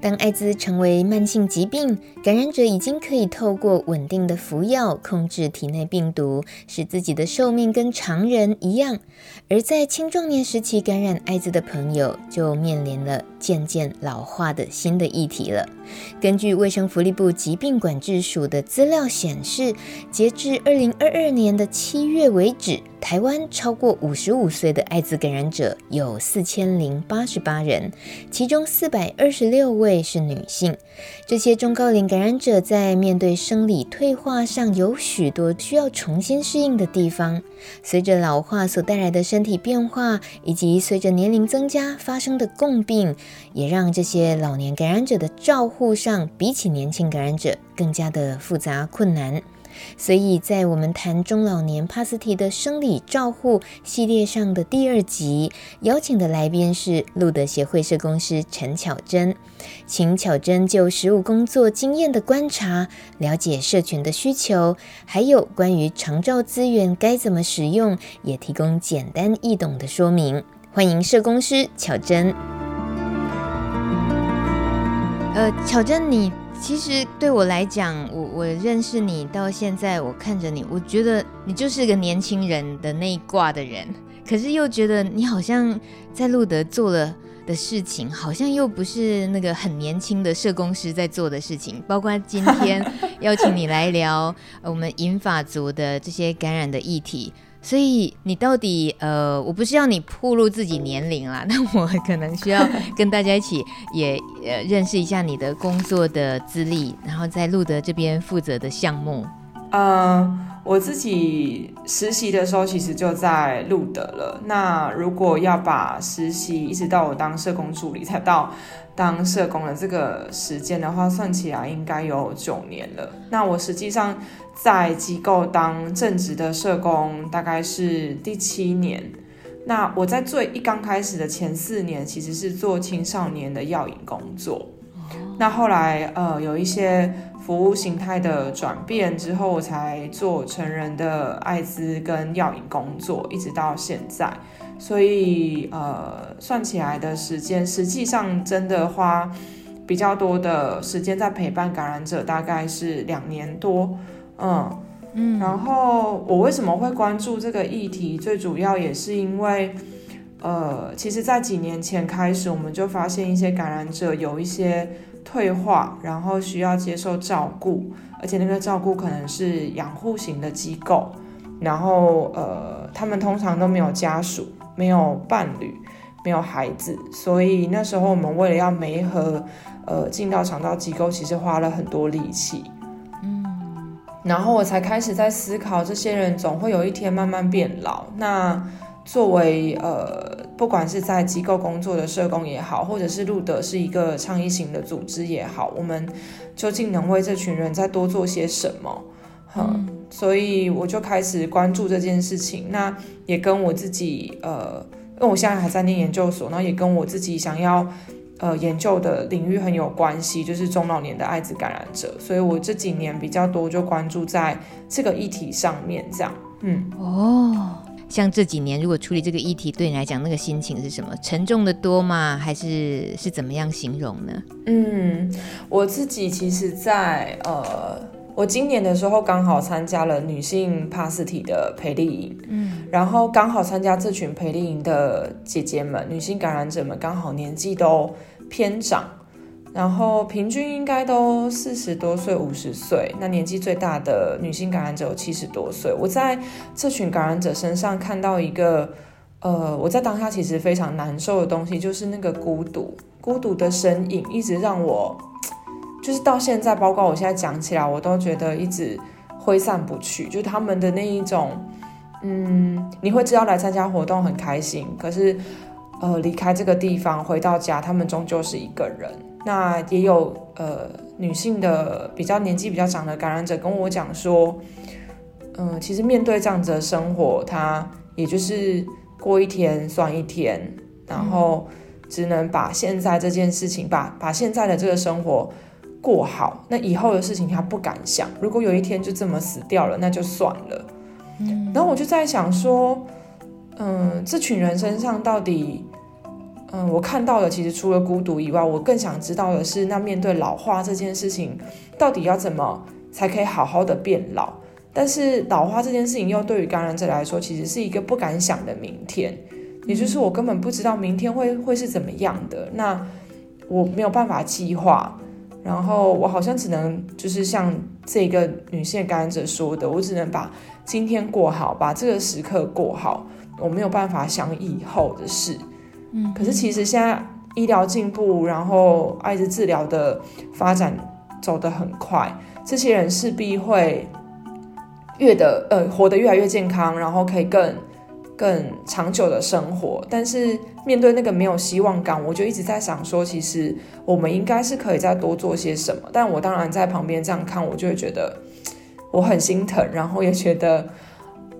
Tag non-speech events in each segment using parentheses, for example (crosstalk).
当艾滋成为慢性疾病，感染者已经可以透过稳定的服药控制体内病毒，使自己的寿命跟常人一样。而在青壮年时期感染艾滋的朋友，就面临了渐渐老化的新的议题了。根据卫生福利部疾病管制署的资料显示，截至二零二二年的七月为止，台湾超过五十五岁的艾滋感染者有四千零八十八人，其中四百二十六位是女性。这些中高龄感染者在面对生理退化上有许多需要重新适应的地方。随着老化所带来的身体变化，以及随着年龄增加发生的共病，也让这些老年感染者的照护上比起年轻感染者更加的复杂困难。所以在我们谈中老年帕斯提的生理照护系列上的第二集，邀请的来宾是路德协会社工师陈巧珍，请巧珍就实务工作经验的观察，了解社群的需求，还有关于长照资源该怎么使用，也提供简单易懂的说明。欢迎社工师巧珍。呃，巧珍你。其实对我来讲，我我认识你到现在，我看着你，我觉得你就是个年轻人的那一挂的人。可是又觉得你好像在路德做了的事情，好像又不是那个很年轻的社工师在做的事情。包括今天 (laughs) 邀请你来聊我们银发族的这些感染的议题。所以你到底呃，我不是要你暴露自己年龄啦，(laughs) 那我可能需要跟大家一起也呃认识一下你的工作的资历，然后在路德这边负责的项目。呃，我自己实习的时候其实就在路德了。那如果要把实习一直到我当社工助理才到当社工的这个时间的话，算起来应该有九年了。那我实际上。在机构当正职的社工大概是第七年，那我在最一刚开始的前四年其实是做青少年的药引工作，那后来呃有一些服务形态的转变之后，我才做成人的艾滋跟药引工作，一直到现在，所以呃算起来的时间，实际上真的花比较多的时间在陪伴感染者，大概是两年多。嗯嗯，然后我为什么会关注这个议题？最主要也是因为，呃，其实，在几年前开始，我们就发现一些感染者有一些退化，然后需要接受照顾，而且那个照顾可能是养护型的机构，然后呃，他们通常都没有家属、没有伴侣、没有孩子，所以那时候我们为了要媒合，呃，进到长道机构，其实花了很多力气。嗯然后我才开始在思考，这些人总会有一天慢慢变老。那作为呃，不管是在机构工作的社工也好，或者是路德是一个倡议型的组织也好，我们究竟能为这群人再多做些什么？嗯，所以我就开始关注这件事情。那也跟我自己呃，因为我现在还在念研究所，然后也跟我自己想要。呃，研究的领域很有关系，就是中老年的艾滋感染者，所以我这几年比较多就关注在这个议题上面，这样，嗯，哦，像这几年如果处理这个议题，对你来讲那个心情是什么？沉重的多吗？还是是怎么样形容呢？嗯，我自己其实在，在呃。我今年的时候刚好参加了女性帕斯提的培力营，嗯，然后刚好参加这群培力营的姐姐们，女性感染者们刚好年纪都偏长，然后平均应该都四十多岁、五十岁，那年纪最大的女性感染者有七十多岁。我在这群感染者身上看到一个，呃，我在当下其实非常难受的东西，就是那个孤独，孤独的身影一直让我。就是到现在，包括我现在讲起来，我都觉得一直挥散不去。就是他们的那一种，嗯，你会知道来参加活动很开心，可是，呃，离开这个地方回到家，他们终究是一个人。那也有呃女性的比较年纪比较长的感染者跟我讲说，嗯、呃，其实面对这样子的生活，她也就是过一天算一天，然后只能把现在这件事情，把把现在的这个生活过好。那以后的事情她不敢想，如果有一天就这么死掉了，那就算了。嗯，然后我就在想说，嗯，这群人身上到底，嗯，我看到的其实除了孤独以外，我更想知道的是，那面对老化这件事情，到底要怎么才可以好好的变老？但是老化这件事情又对于感染者来说，其实是一个不敢想的明天，也就是我根本不知道明天会会是怎么样的，那我没有办法计划，然后我好像只能就是像这个女性感染者说的，我只能把今天过好，把这个时刻过好，我没有办法想以后的事。嗯，可是其实现在医疗进步，然后艾滋治疗的发展走得很快，这些人势必会。越的呃活得越来越健康，然后可以更更长久的生活。但是面对那个没有希望感，我就一直在想说，其实我们应该是可以再多做些什么。但我当然在旁边这样看，我就会觉得我很心疼，然后也觉得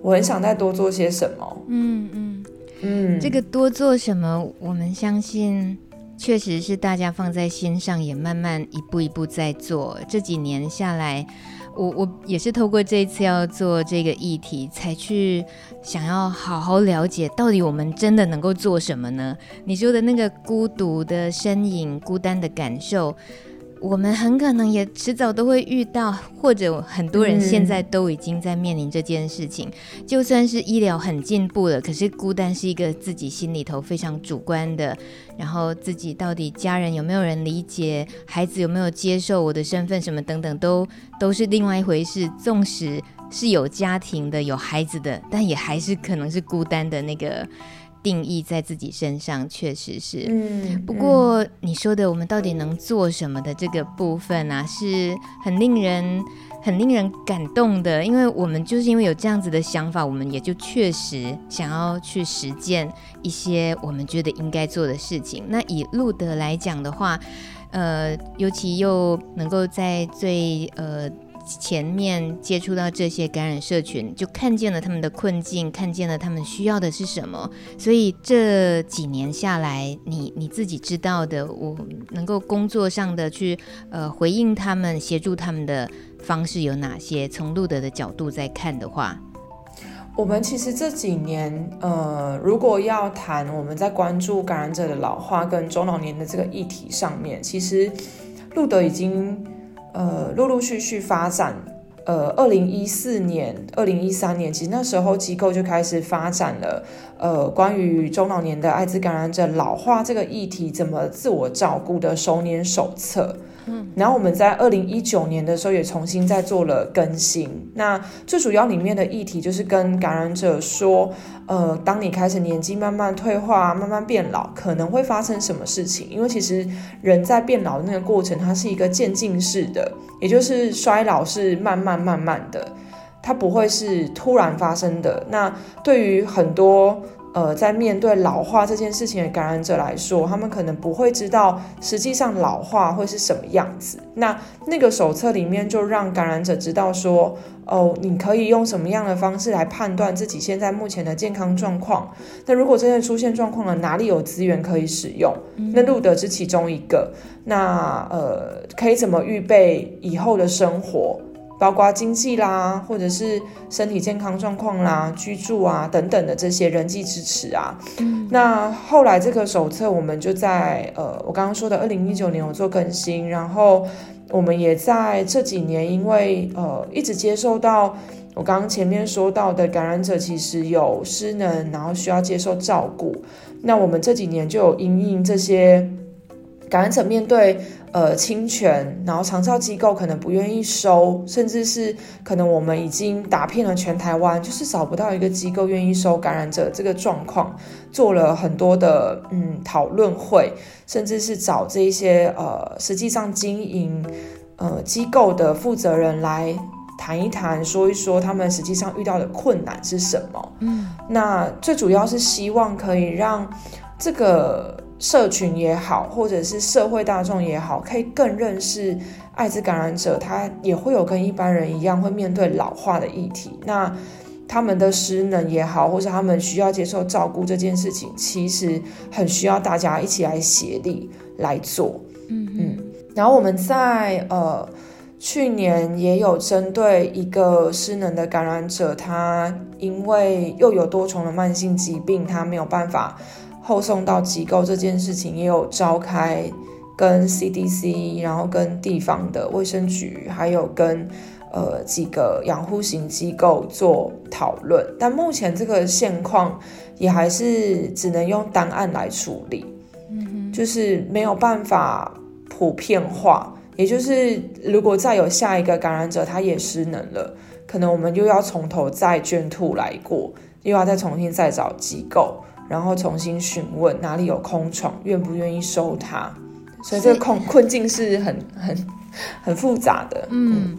我很想再多做些什么。嗯嗯嗯，这个多做什么，我们相信确实是大家放在心上，也慢慢一步一步在做。这几年下来。我我也是透过这一次要做这个议题，才去想要好好了解，到底我们真的能够做什么呢？你说的那个孤独的身影、孤单的感受。我们很可能也迟早都会遇到，或者很多人现在都已经在面临这件事情。就算是医疗很进步了，可是孤单是一个自己心里头非常主观的。然后自己到底家人有没有人理解，孩子有没有接受我的身份，什么等等，都都是另外一回事。纵使是有家庭的、有孩子的，但也还是可能是孤单的那个。定义在自己身上，确实是。嗯，不过你说的我们到底能做什么的这个部分啊，是很令人很令人感动的。因为我们就是因为有这样子的想法，我们也就确实想要去实践一些我们觉得应该做的事情。那以路德来讲的话，呃，尤其又能够在最呃。前面接触到这些感染社群，就看见了他们的困境，看见了他们需要的是什么。所以这几年下来，你你自己知道的，我能够工作上的去呃回应他们、协助他们的方式有哪些？从路德的角度在看的话，我们其实这几年呃，如果要谈我们在关注感染者的老化跟中老年的这个议题上面，其实路德已经。呃，陆陆续续发展，呃，二零一四年、二零一三年，其实那时候机构就开始发展了，呃，关于中老年的艾滋感染者老化这个议题，怎么自我照顾的熟年手册。然后我们在二零一九年的时候也重新再做了更新。那最主要里面的议题就是跟感染者说，呃，当你开始年纪慢慢退化、慢慢变老，可能会发生什么事情？因为其实人在变老的那个过程，它是一个渐进式的，也就是衰老是慢慢慢慢的，它不会是突然发生的。那对于很多。呃，在面对老化这件事情的感染者来说，他们可能不会知道实际上老化会是什么样子。那那个手册里面就让感染者知道说，哦，你可以用什么样的方式来判断自己现在目前的健康状况。那如果真的出现状况了，哪里有资源可以使用？那路德是其中一个。那呃，可以怎么预备以后的生活？包括经济啦，或者是身体健康状况啦、居住啊等等的这些人际支持啊。嗯、那后来这个手册我们就在呃，我刚刚说的二零一九年有做更新，然后我们也在这几年，因为呃一直接受到我刚刚前面说到的感染者其实有失能，然后需要接受照顾。那我们这几年就有因应这些感染者面对。呃，侵权，然后长照机构可能不愿意收，甚至是可能我们已经打遍了全台湾，就是找不到一个机构愿意收感染者这个状况，做了很多的嗯讨论会，甚至是找这一些呃实际上经营呃机构的负责人来谈一谈，说一说他们实际上遇到的困难是什么。嗯，那最主要是希望可以让这个。社群也好，或者是社会大众也好，可以更认识艾滋感染者，他也会有跟一般人一样会面对老化的议题。那他们的失能也好，或者他们需要接受照顾这件事情，其实很需要大家一起来协力来做。嗯嗯。然后我们在呃去年也有针对一个失能的感染者，他因为又有多重的慢性疾病，他没有办法后送到机构这件事情，也有召开跟 CDC，然后跟地方的卫生局，还有跟。呃，几个养护型机构做讨论，但目前这个现况也还是只能用单案来处理，嗯哼，就是没有办法普遍化。也就是如果再有下一个感染者，他也失能了，可能我们又要从头再卷土来过，又要再重新再找机构，然后重新询问哪里有空床，愿不愿意收他。所以这个困困境是很很很复杂的，嗯。嗯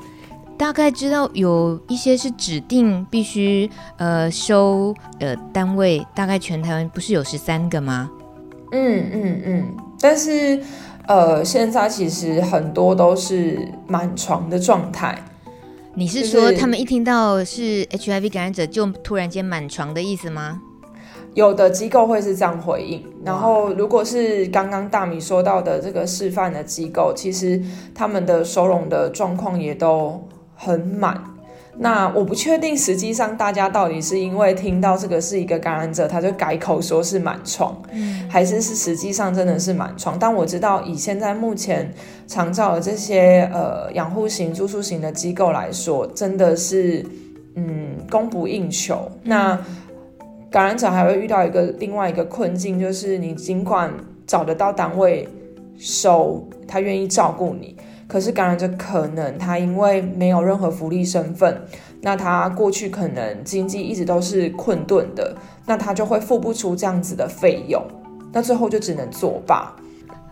大概知道有一些是指定必须呃收呃单位，大概全台湾不是有十三个吗？嗯嗯嗯，但是呃现在其实很多都是满床的状态。你是说他们一听到是 HIV 感染者就突然间满床的意思吗？有的机构会是这样回应，然后如果是刚刚大米说到的这个示范的机构，其实他们的收容的状况也都。很满，那我不确定实际上大家到底是因为听到这个是一个感染者，他就改口说是满床，嗯，还是是实际上真的是满床？但我知道以现在目前常照的这些呃养护型、住宿型的机构来说，真的是嗯供不应求。那感染者还会遇到一个另外一个困境，就是你尽管找得到单位收，他愿意照顾你。可是感染者可能他因为没有任何福利身份，那他过去可能经济一直都是困顿的，那他就会付不出这样子的费用，那最后就只能作罢。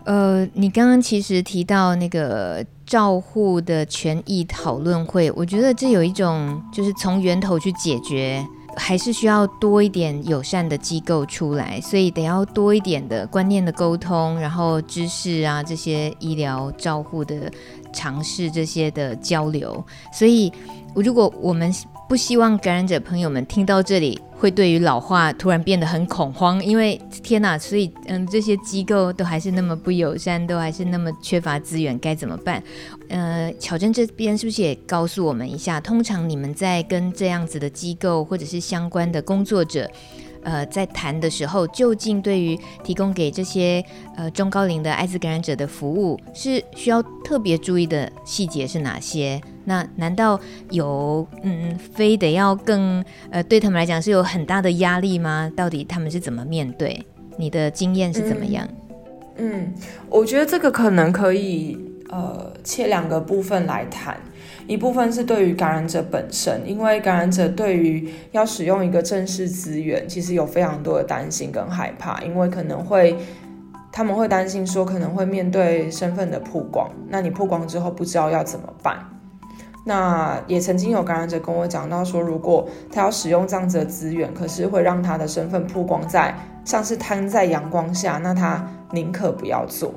呃，你刚刚其实提到那个照护的权益讨论会，我觉得这有一种就是从源头去解决。还是需要多一点友善的机构出来，所以得要多一点的观念的沟通，然后知识啊这些医疗照护的尝试这些的交流。所以，如果我们不希望感染者朋友们听到这里，会对于老化突然变得很恐慌，因为天呐！所以嗯，这些机构都还是那么不友善，都还是那么缺乏资源，该怎么办？呃，巧珍这边是不是也告诉我们一下？通常你们在跟这样子的机构或者是相关的工作者，呃，在谈的时候，究竟对于提供给这些呃中高龄的艾滋感染者的服务，是需要特别注意的细节是哪些？那难道有嗯，非得要更呃，对他们来讲是有很大的压力吗？到底他们是怎么面对？你的经验是怎么样？嗯，嗯，我觉得这个可能可以呃切两个部分来谈，一部分是对于感染者本身，因为感染者对于要使用一个正式资源，其实有非常多的担心跟害怕，因为可能会他们会担心说可能会面对身份的曝光，那你曝光之后不知道要怎么办。那也曾经有感染者跟我讲到说，如果他要使用这样子的资源，可是会让他的身份曝光在像是摊在阳光下，那他宁可不要做。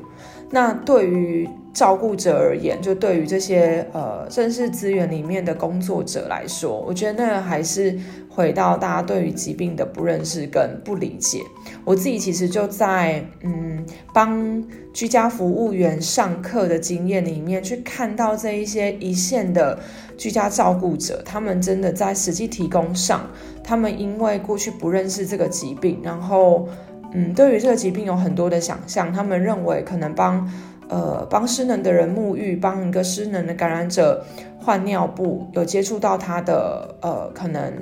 那对于照顾者而言，就对于这些呃正式资源里面的工作者来说，我觉得那还是。回到大家对于疾病的不认识跟不理解，我自己其实就在嗯帮居家服务员上课的经验里面去看到这一些一线的居家照顾者，他们真的在实际提供上，他们因为过去不认识这个疾病，然后嗯对于这个疾病有很多的想象，他们认为可能帮呃帮失能的人沐浴，帮一个失能的感染者换尿布，有接触到他的呃可能。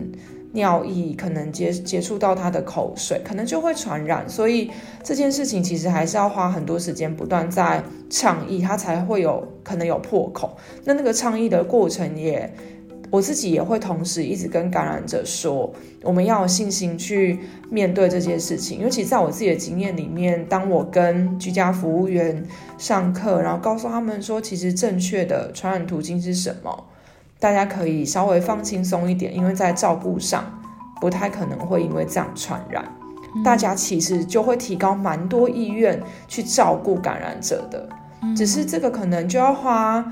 尿液可能接接触到他的口水，可能就会传染，所以这件事情其实还是要花很多时间，不断在倡议，它才会有可能有破口。那那个倡议的过程也，我自己也会同时一直跟感染者说，我们要有信心去面对这件事情。尤其在我自己的经验里面，当我跟居家服务员上课，然后告诉他们说，其实正确的传染途径是什么。大家可以稍微放轻松一点，因为在照顾上不太可能会因为这样传染。嗯、大家其实就会提高蛮多意愿去照顾感染者的，嗯、只是这个可能就要花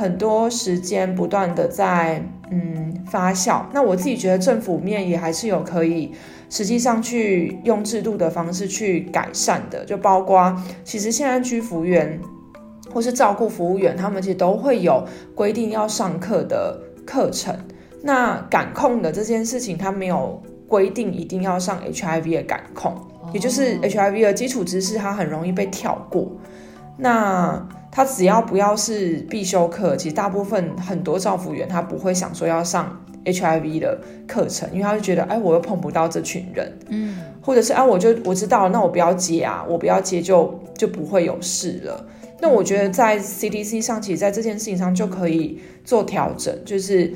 很多时间不断的在嗯发酵。那我自己觉得政府面也还是有可以实际上去用制度的方式去改善的，就包括其实现在居服员或是照顾服务员，他们其实都会有规定要上课的课程。那感控的这件事情，他没有规定一定要上 HIV 的感控，也就是 HIV 的基础知识，它很容易被跳过。那他只要不要是必修课，其实大部分很多照服员他不会想说要上 HIV 的课程，因为他就觉得，哎，我又碰不到这群人，嗯，或者是啊，我就我知道，那我不要接啊，我不要接就就不会有事了。那我觉得在 CDC 上，其实在这件事情上就可以做调整，就是。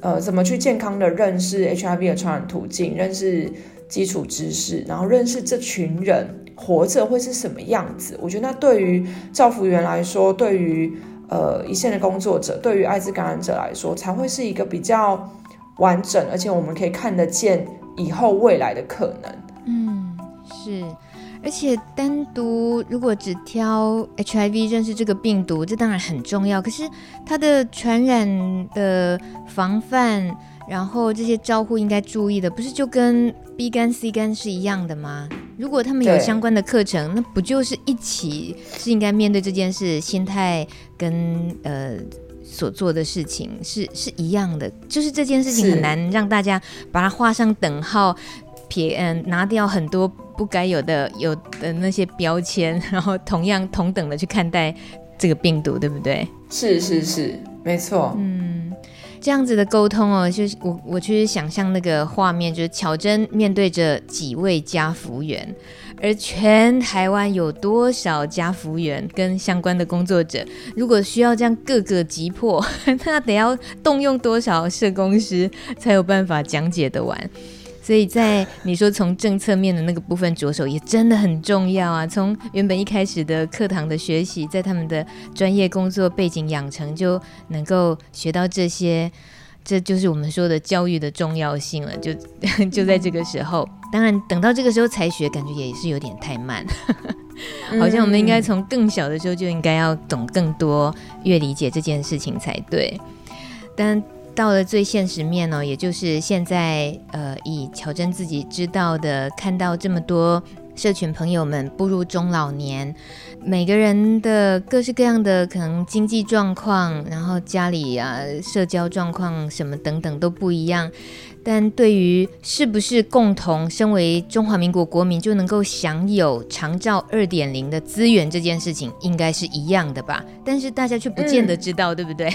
呃，怎么去健康的认识 HIV 的传染途径，认识基础知识，然后认识这群人活着会是什么样子？我觉得那对于照服员来说，对于呃一线的工作者，对于艾滋感染者来说，才会是一个比较完整，而且我们可以看得见以后未来的可能。嗯，是。而且单独如果只挑 HIV 认识这个病毒，这当然很重要。可是它的传染的防范，然后这些照护应该注意的，不是就跟 B 肝、C 肝是一样的吗？如果他们有相关的课程，那不就是一起是应该面对这件事，心态跟呃所做的事情是是一样的。就是这件事情很难让大家把它画上等号。撇嗯，拿掉很多不该有的有的那些标签，(laughs) 然后同样同等的去看待这个病毒，对不对？是是是，没错。嗯，这样子的沟通哦，就是我我去想象那个画面，就是巧珍面对着几位家服员，而全台湾有多少家服员跟相关的工作者，如果需要这样各个击破，(laughs) 那得要动用多少社工师才有办法讲解得完？所以在你说从政策面的那个部分着手，也真的很重要啊！从原本一开始的课堂的学习，在他们的专业工作背景养成，就能够学到这些，这就是我们说的教育的重要性了。就 (laughs) 就在这个时候，当然等到这个时候才学，感觉也是有点太慢。(laughs) 好像我们应该从更小的时候就应该要懂更多，越理解这件事情才对。但到了最现实面呢，也就是现在，呃，以巧贞自己知道的，看到这么多社群朋友们步入中老年，每个人的各式各样的可能经济状况，然后家里啊社交状况什么等等都不一样，但对于是不是共同身为中华民国国民就能够享有长照二点零的资源这件事情，应该是一样的吧？但是大家却不见得知道，对不对？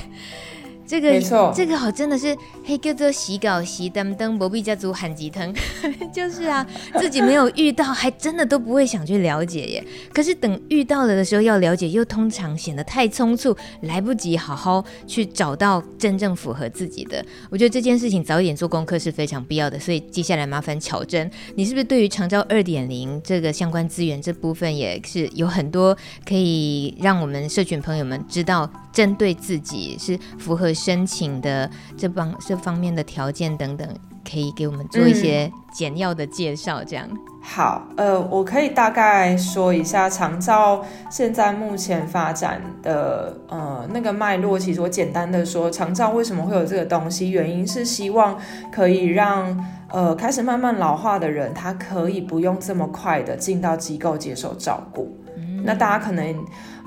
这个没错，这个好真的是嘿叫做洗稿洗灯灯，不必家族喊鸡汤，(laughs) 就是啊，自己没有遇到，还真的都不会想去了解耶。可是等遇到了的时候要了解，又通常显得太匆促，来不及好好去找到真正符合自己的。我觉得这件事情早一点做功课是非常必要的。所以接下来麻烦巧真，你是不是对于长照二点零这个相关资源这部分也是有很多可以让我们社群朋友们知道？针对自己是符合申请的这方这方面的条件等等，可以给我们做一些简要的介绍，这样。嗯、好，呃，我可以大概说一下长照现在目前发展的呃那个脉络。其实我简单的说，长照为什么会有这个东西？原因是希望可以让呃开始慢慢老化的人，他可以不用这么快的进到机构接受照顾。嗯、那大家可能。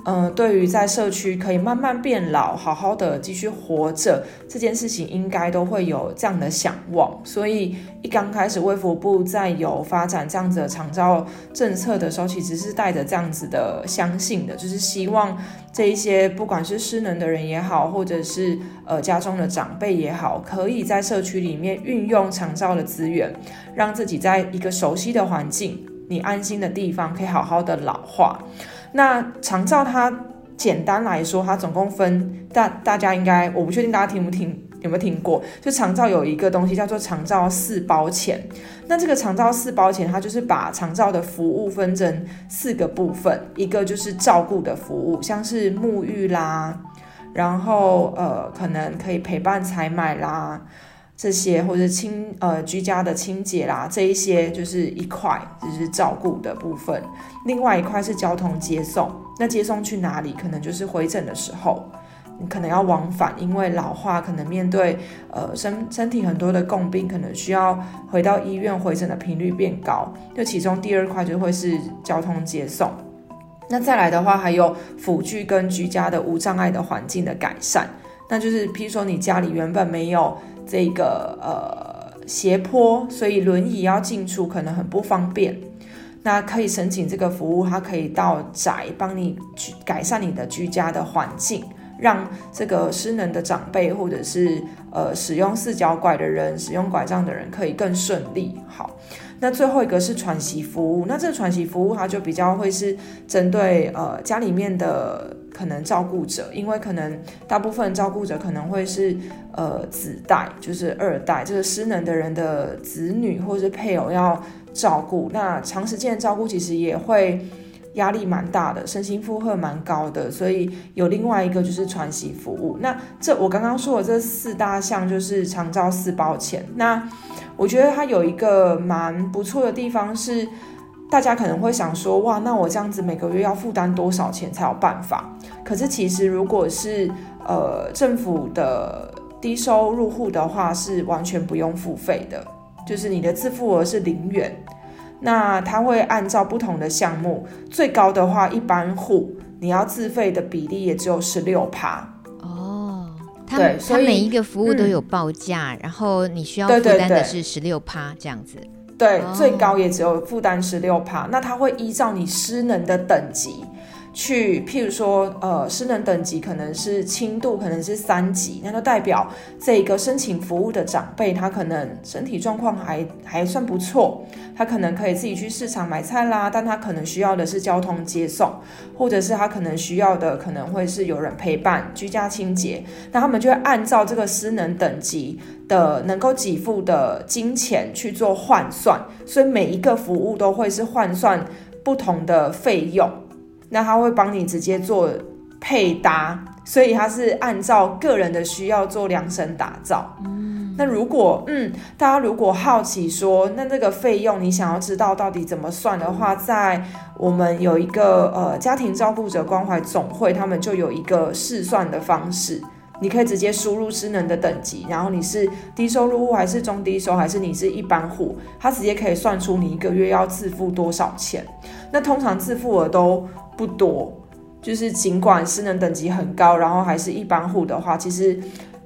嗯，对于在社区可以慢慢变老，好好的继续活着这件事情，应该都会有这样的想望。所以一刚开始卫福部在有发展这样子的长照政策的时候，其实是带着这样子的相信的，就是希望这一些不管是失能的人也好，或者是呃家中的长辈也好，可以在社区里面运用长照的资源，让自己在一个熟悉的环境、你安心的地方，可以好好的老化。那长照它简单来说，它总共分大大家应该我不确定大家听不听有没有听过，就长照有一个东西叫做长照四包钱。那这个长照四包钱，它就是把长照的服务分成四个部分，一个就是照顾的服务，像是沐浴啦，然后呃可能可以陪伴采买啦。这些或者清呃居家的清洁啦，这一些就是一块，就是照顾的部分。另外一块是交通接送，那接送去哪里？可能就是回诊的时候。你可能要往返，因为老化可能面对呃身身体很多的共病，可能需要回到医院回诊的频率变高。就其中第二块就会是交通接送。那再来的话，还有辅具跟居家的无障碍的环境的改善。那就是譬如说你家里原本没有这个呃斜坡，所以轮椅要进出可能很不方便。那可以申请这个服务，它可以到宅帮你去改善你的居家的环境，让这个失能的长辈或者是呃使用四脚拐的人、使用拐杖的人可以更顺利。好，那最后一个是喘息服务，那这个喘息服务它就比较会是针对呃家里面的可能照顾者，因为可能大部分照顾者可能会是呃子代，就是二代，这个失能的人的子女或是配偶要。照顾，那长时间照顾其实也会压力蛮大的，身心负荷蛮高的，所以有另外一个就是喘息服务。那这我刚刚说的这四大项就是长照四包钱。那我觉得它有一个蛮不错的地方是，大家可能会想说，哇，那我这样子每个月要负担多少钱才有办法？可是其实如果是呃政府的低收入户的话，是完全不用付费的。就是你的自付额是零元，那他会按照不同的项目，最高的话，一般户你要自费的比例也只有十六趴。哦，对，所以每一个服务都有报价，嗯、然后你需要负担的是十六趴这样子。对，最高也只有负担十六趴，那它会依照你失能的等级。去，譬如说，呃，失能等级可能是轻度，可能是三级，那就代表这个申请服务的长辈，他可能身体状况还还算不错，他可能可以自己去市场买菜啦，但他可能需要的是交通接送，或者是他可能需要的可能会是有人陪伴、居家清洁，那他们就会按照这个失能等级的能够给付的金钱去做换算，所以每一个服务都会是换算不同的费用。那他会帮你直接做配搭，所以他是按照个人的需要做量身打造。嗯，那如果嗯，大家如果好奇说，那这个费用你想要知道到底怎么算的话，在我们有一个呃家庭照顾者关怀总会，他们就有一个试算的方式，你可以直接输入失能的等级，然后你是低收入户还是中低收，还是你是一般户，他直接可以算出你一个月要自付多少钱。那通常自付额都不多，就是尽管失能等级很高，然后还是一般户的话，其实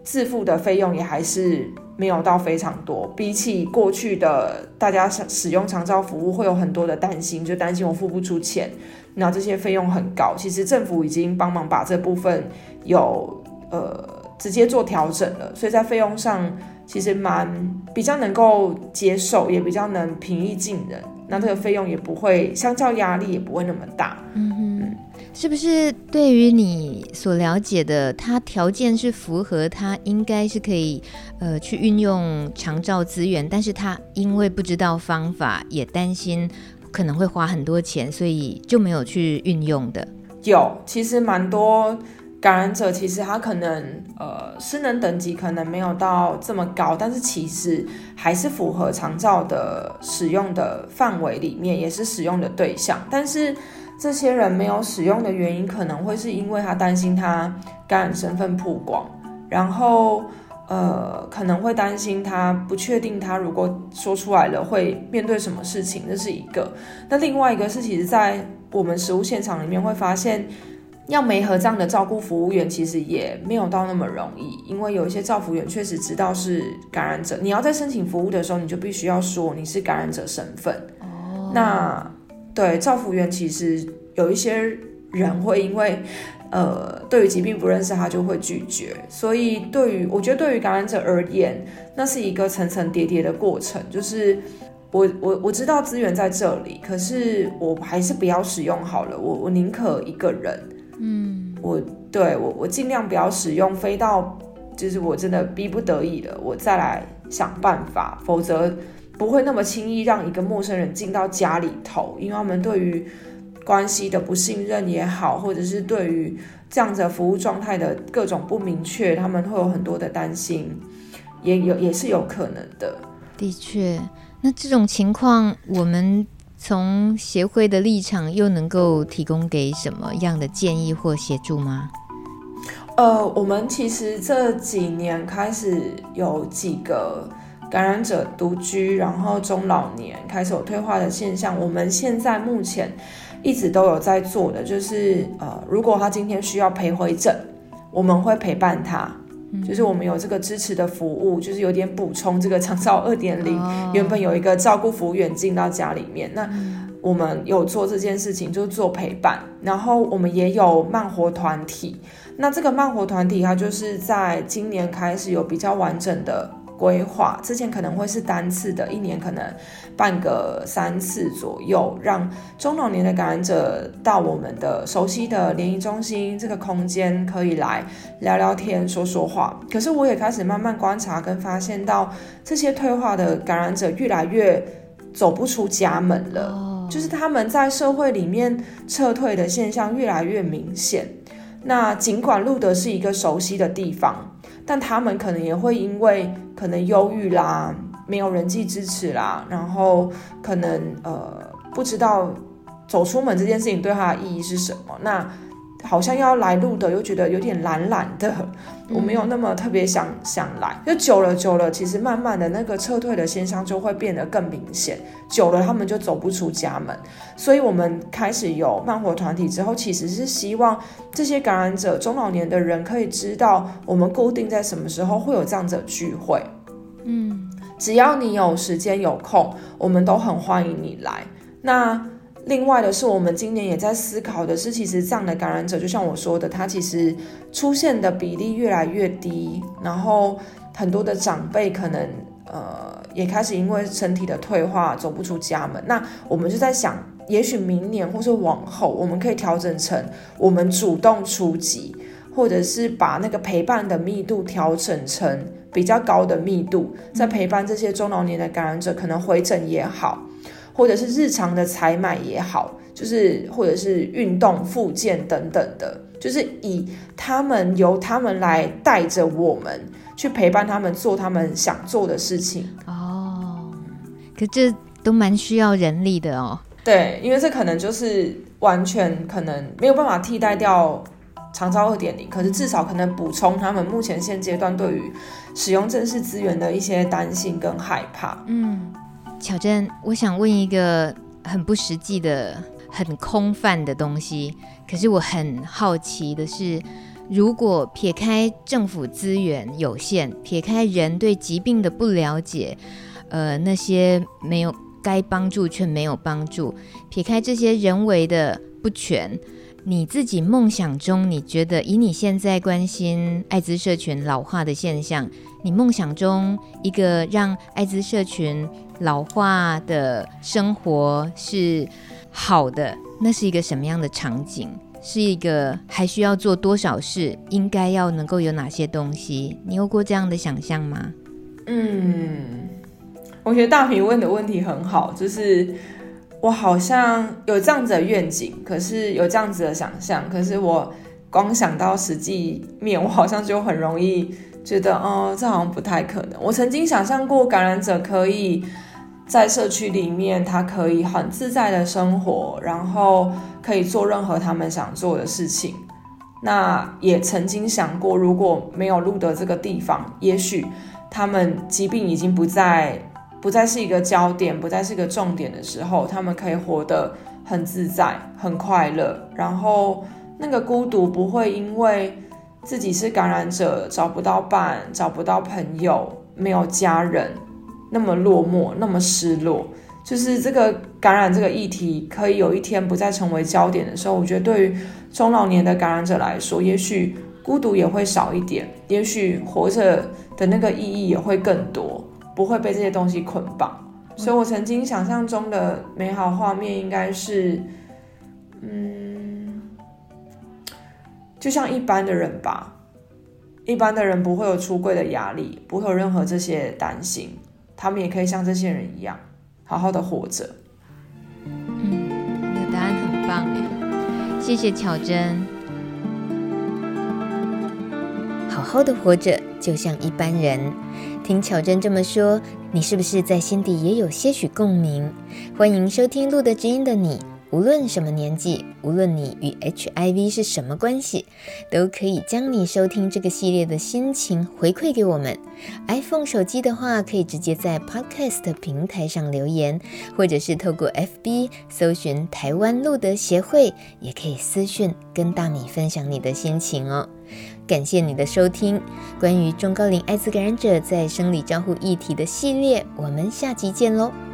自付的费用也还是没有到非常多。比起过去的大家使用长照服务，会有很多的担心，就担心我付不出钱，那这些费用很高。其实政府已经帮忙把这部分有呃直接做调整了，所以在费用上其实蛮比较能够接受，也比较能平易近人。那这个费用也不会，相较压力也不会那么大。嗯哼，是不是对于你所了解的，他条件是符合，他应该是可以呃去运用长照资源，但是他因为不知道方法，也担心可能会花很多钱，所以就没有去运用的。有，其实蛮多。感染者其实他可能呃失能等级可能没有到这么高，但是其实还是符合长照的使用的范围里面，也是使用的对象。但是这些人没有使用的原因，可能会是因为他担心他感染身份曝光，然后呃可能会担心他不确定他如果说出来了会面对什么事情，这是一个。那另外一个是，其实在我们实务现场里面会发现。要媒合这样的照顾服务员，其实也没有到那么容易，因为有一些照服员确实知道是感染者，你要在申请服务的时候，你就必须要说你是感染者身份。哦，那对照服员，其实有一些人会因为呃对于疾病不认识，他就会拒绝。所以对于我觉得对于感染者而言，那是一个层层叠叠的过程，就是我我我知道资源在这里，可是我还是不要使用好了，我我宁可一个人。嗯，我对我我尽量不要使用，飞到就是我真的逼不得已了，我再来想办法，否则不会那么轻易让一个陌生人进到家里头，因为他们对于关系的不信任也好，或者是对于这样子的服务状态的各种不明确，他们会有很多的担心，也有也是有可能的。的确，那这种情况我们。从协会的立场，又能够提供给什么样的建议或协助吗？呃，我们其实这几年开始有几个感染者独居，然后中老年开始有退化的现象。我们现在目前一直都有在做的，就是呃，如果他今天需要陪回诊，我们会陪伴他，就是我们有这个支持的服务，就是有点补充这个长照二点零，原本有一个照顾服务员进到家里面，那我们有做这件事情，就是做陪伴，然后我们也有慢活团体。那这个慢活团体，它就是在今年开始有比较完整的规划。之前可能会是单次的，一年可能办个三次左右，让中老年的感染者到我们的熟悉的联谊中心这个空间，可以来聊聊天、说说话。可是我也开始慢慢观察跟发现到，这些退化的感染者越来越走不出家门了，就是他们在社会里面撤退的现象越来越明显。那尽管路德是一个熟悉的地方，但他们可能也会因为可能忧郁啦，没有人际支持啦，然后可能呃不知道走出门这件事情对他的意义是什么。那好像要来录的，又觉得有点懒懒的，我没有那么特别想想来。就久了久了，其实慢慢的那个撤退的现象就会变得更明显。久了，他们就走不出家门。所以我们开始有慢活团体之后，其实是希望这些感染者、中老年的人可以知道，我们固定在什么时候会有这样子的聚会。嗯，只要你有时间有空，我们都很欢迎你来。那。另外的是，我们今年也在思考的是，其实这样的感染者，就像我说的，他其实出现的比例越来越低，然后很多的长辈可能呃也开始因为身体的退化走不出家门。那我们就在想，也许明年或是往后，我们可以调整成我们主动出击，或者是把那个陪伴的密度调整成比较高的密度，在陪伴这些中老年的感染者，可能回诊也好。或者是日常的采买也好，就是或者是运动、附件等等的，就是以他们由他们来带着我们去陪伴他们做他们想做的事情哦。可这都蛮需要人力的哦。对，因为这可能就是完全可能没有办法替代掉长照二点零，可是至少可能补充他们目前现阶段对于使用正式资源的一些担心跟害怕。嗯。巧珍，我想问一个很不实际的、很空泛的东西。可是我很好奇的是，如果撇开政府资源有限，撇开人对疾病的不了解，呃，那些没有该帮助却没有帮助，撇开这些人为的不全，你自己梦想中，你觉得以你现在关心艾滋社群老化的现象，你梦想中一个让艾滋社群老化的生活是好的，那是一个什么样的场景？是一个还需要做多少事？应该要能够有哪些东西？你有过这样的想象吗？嗯，我觉得大米问的问题很好，就是我好像有这样子的愿景，可是有这样子的想象，可是我光想到实际面，我好像就很容易觉得，哦，这好像不太可能。我曾经想象过感染者可以。在社区里面，他可以很自在的生活，然后可以做任何他们想做的事情。那也曾经想过，如果没有路德这个地方，也许他们疾病已经不再不再是一个焦点，不再是一个重点的时候，他们可以活得很自在、很快乐，然后那个孤独不会因为自己是感染者找不到伴、找不到朋友、没有家人。那么落寞，那么失落，就是这个感染这个议题，可以有一天不再成为焦点的时候，我觉得对于中老年的感染者来说，也许孤独也会少一点，也许活着的那个意义也会更多，不会被这些东西捆绑。所以我曾经想象中的美好画面，应该是，嗯，就像一般的人吧，一般的人不会有出柜的压力，不会有任何这些担心。他们也可以像这些人一样，好好的活着。嗯，你的答案很棒哎，谢谢巧珍。好好的活着，就像一般人。听巧珍这么说，你是不是在心底也有些许共鸣？欢迎收听《路德之音》的你，无论什么年纪，无论你与 HIV 是什么关系，都可以将你收听这个系列的心情回馈给我们。iPhone 手机的话，可以直接在 Podcast 平台上留言，或者是透过 FB 搜寻台湾路德协会，也可以私讯跟大米分享你的心情哦。感谢你的收听，关于中高龄艾滋感染者在生理照护议题的系列，我们下集见喽。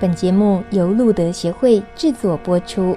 本节目由路德协会制作播出。